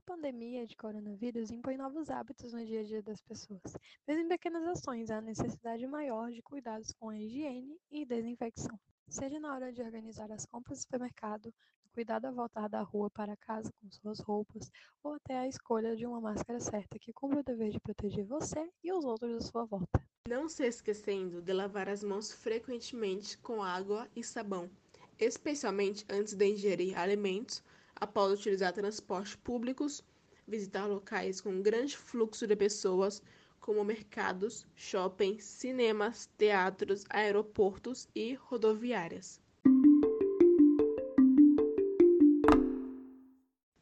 pandemia de coronavírus impõe novos hábitos no dia a dia das pessoas. Mesmo em pequenas ações, há necessidade maior de cuidados com a higiene e desinfecção. Seja na hora de organizar as compras do supermercado, no cuidado ao voltar da rua para casa com suas roupas, ou até a escolha de uma máscara certa que cumpra o dever de proteger você e os outros à sua volta. Não se esquecendo de lavar as mãos frequentemente com água e sabão, especialmente antes de ingerir alimentos, após utilizar transportes públicos, visitar locais com grande fluxo de pessoas, como mercados, shoppings, cinemas, teatros, aeroportos e rodoviárias.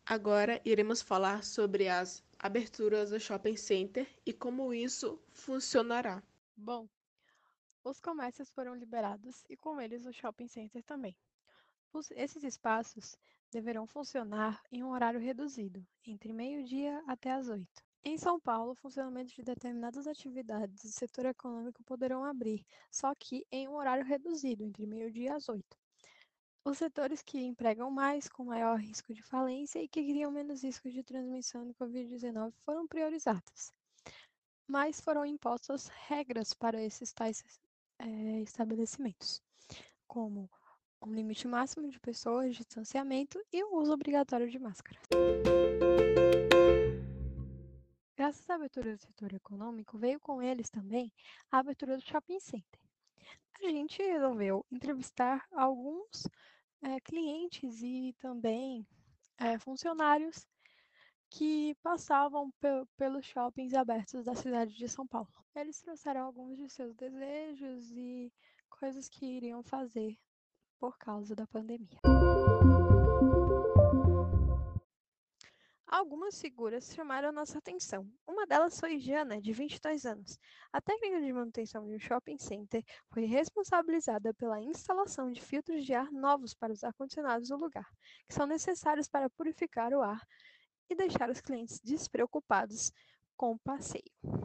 Agora iremos falar sobre as aberturas do shopping center e como isso funcionará. Bom, os comércios foram liberados e com eles o shopping center também. Esses espaços deverão funcionar em um horário reduzido, entre meio-dia até as oito. Em São Paulo, o funcionamento de determinadas atividades do setor econômico poderão abrir, só que em um horário reduzido, entre meio-dia às oito. Os setores que empregam mais, com maior risco de falência e que criam menos risco de transmissão do Covid-19 foram priorizados mas foram impostas regras para esses tais é, estabelecimentos, como um limite máximo de pessoas, distanciamento e o uso obrigatório de máscara. Graças à abertura do setor econômico, veio com eles também a abertura do shopping center. A gente resolveu entrevistar alguns é, clientes e também é, funcionários que passavam pe pelos shoppings abertos da cidade de São Paulo. Eles trouxeram alguns de seus desejos e coisas que iriam fazer por causa da pandemia. Algumas figuras chamaram nossa atenção. Uma delas foi Jana, de 22 anos. A técnica de manutenção de um shopping center foi responsabilizada pela instalação de filtros de ar novos para os ar-condicionados do lugar, que são necessários para purificar o ar e deixar os clientes despreocupados com o passeio.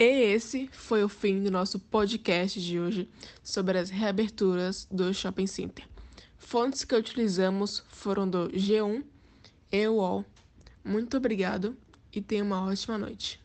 E esse foi o fim do nosso podcast de hoje sobre as reaberturas do Shopping Center. Fontes que utilizamos foram do G1 e UOL. Muito obrigado e tenha uma ótima noite.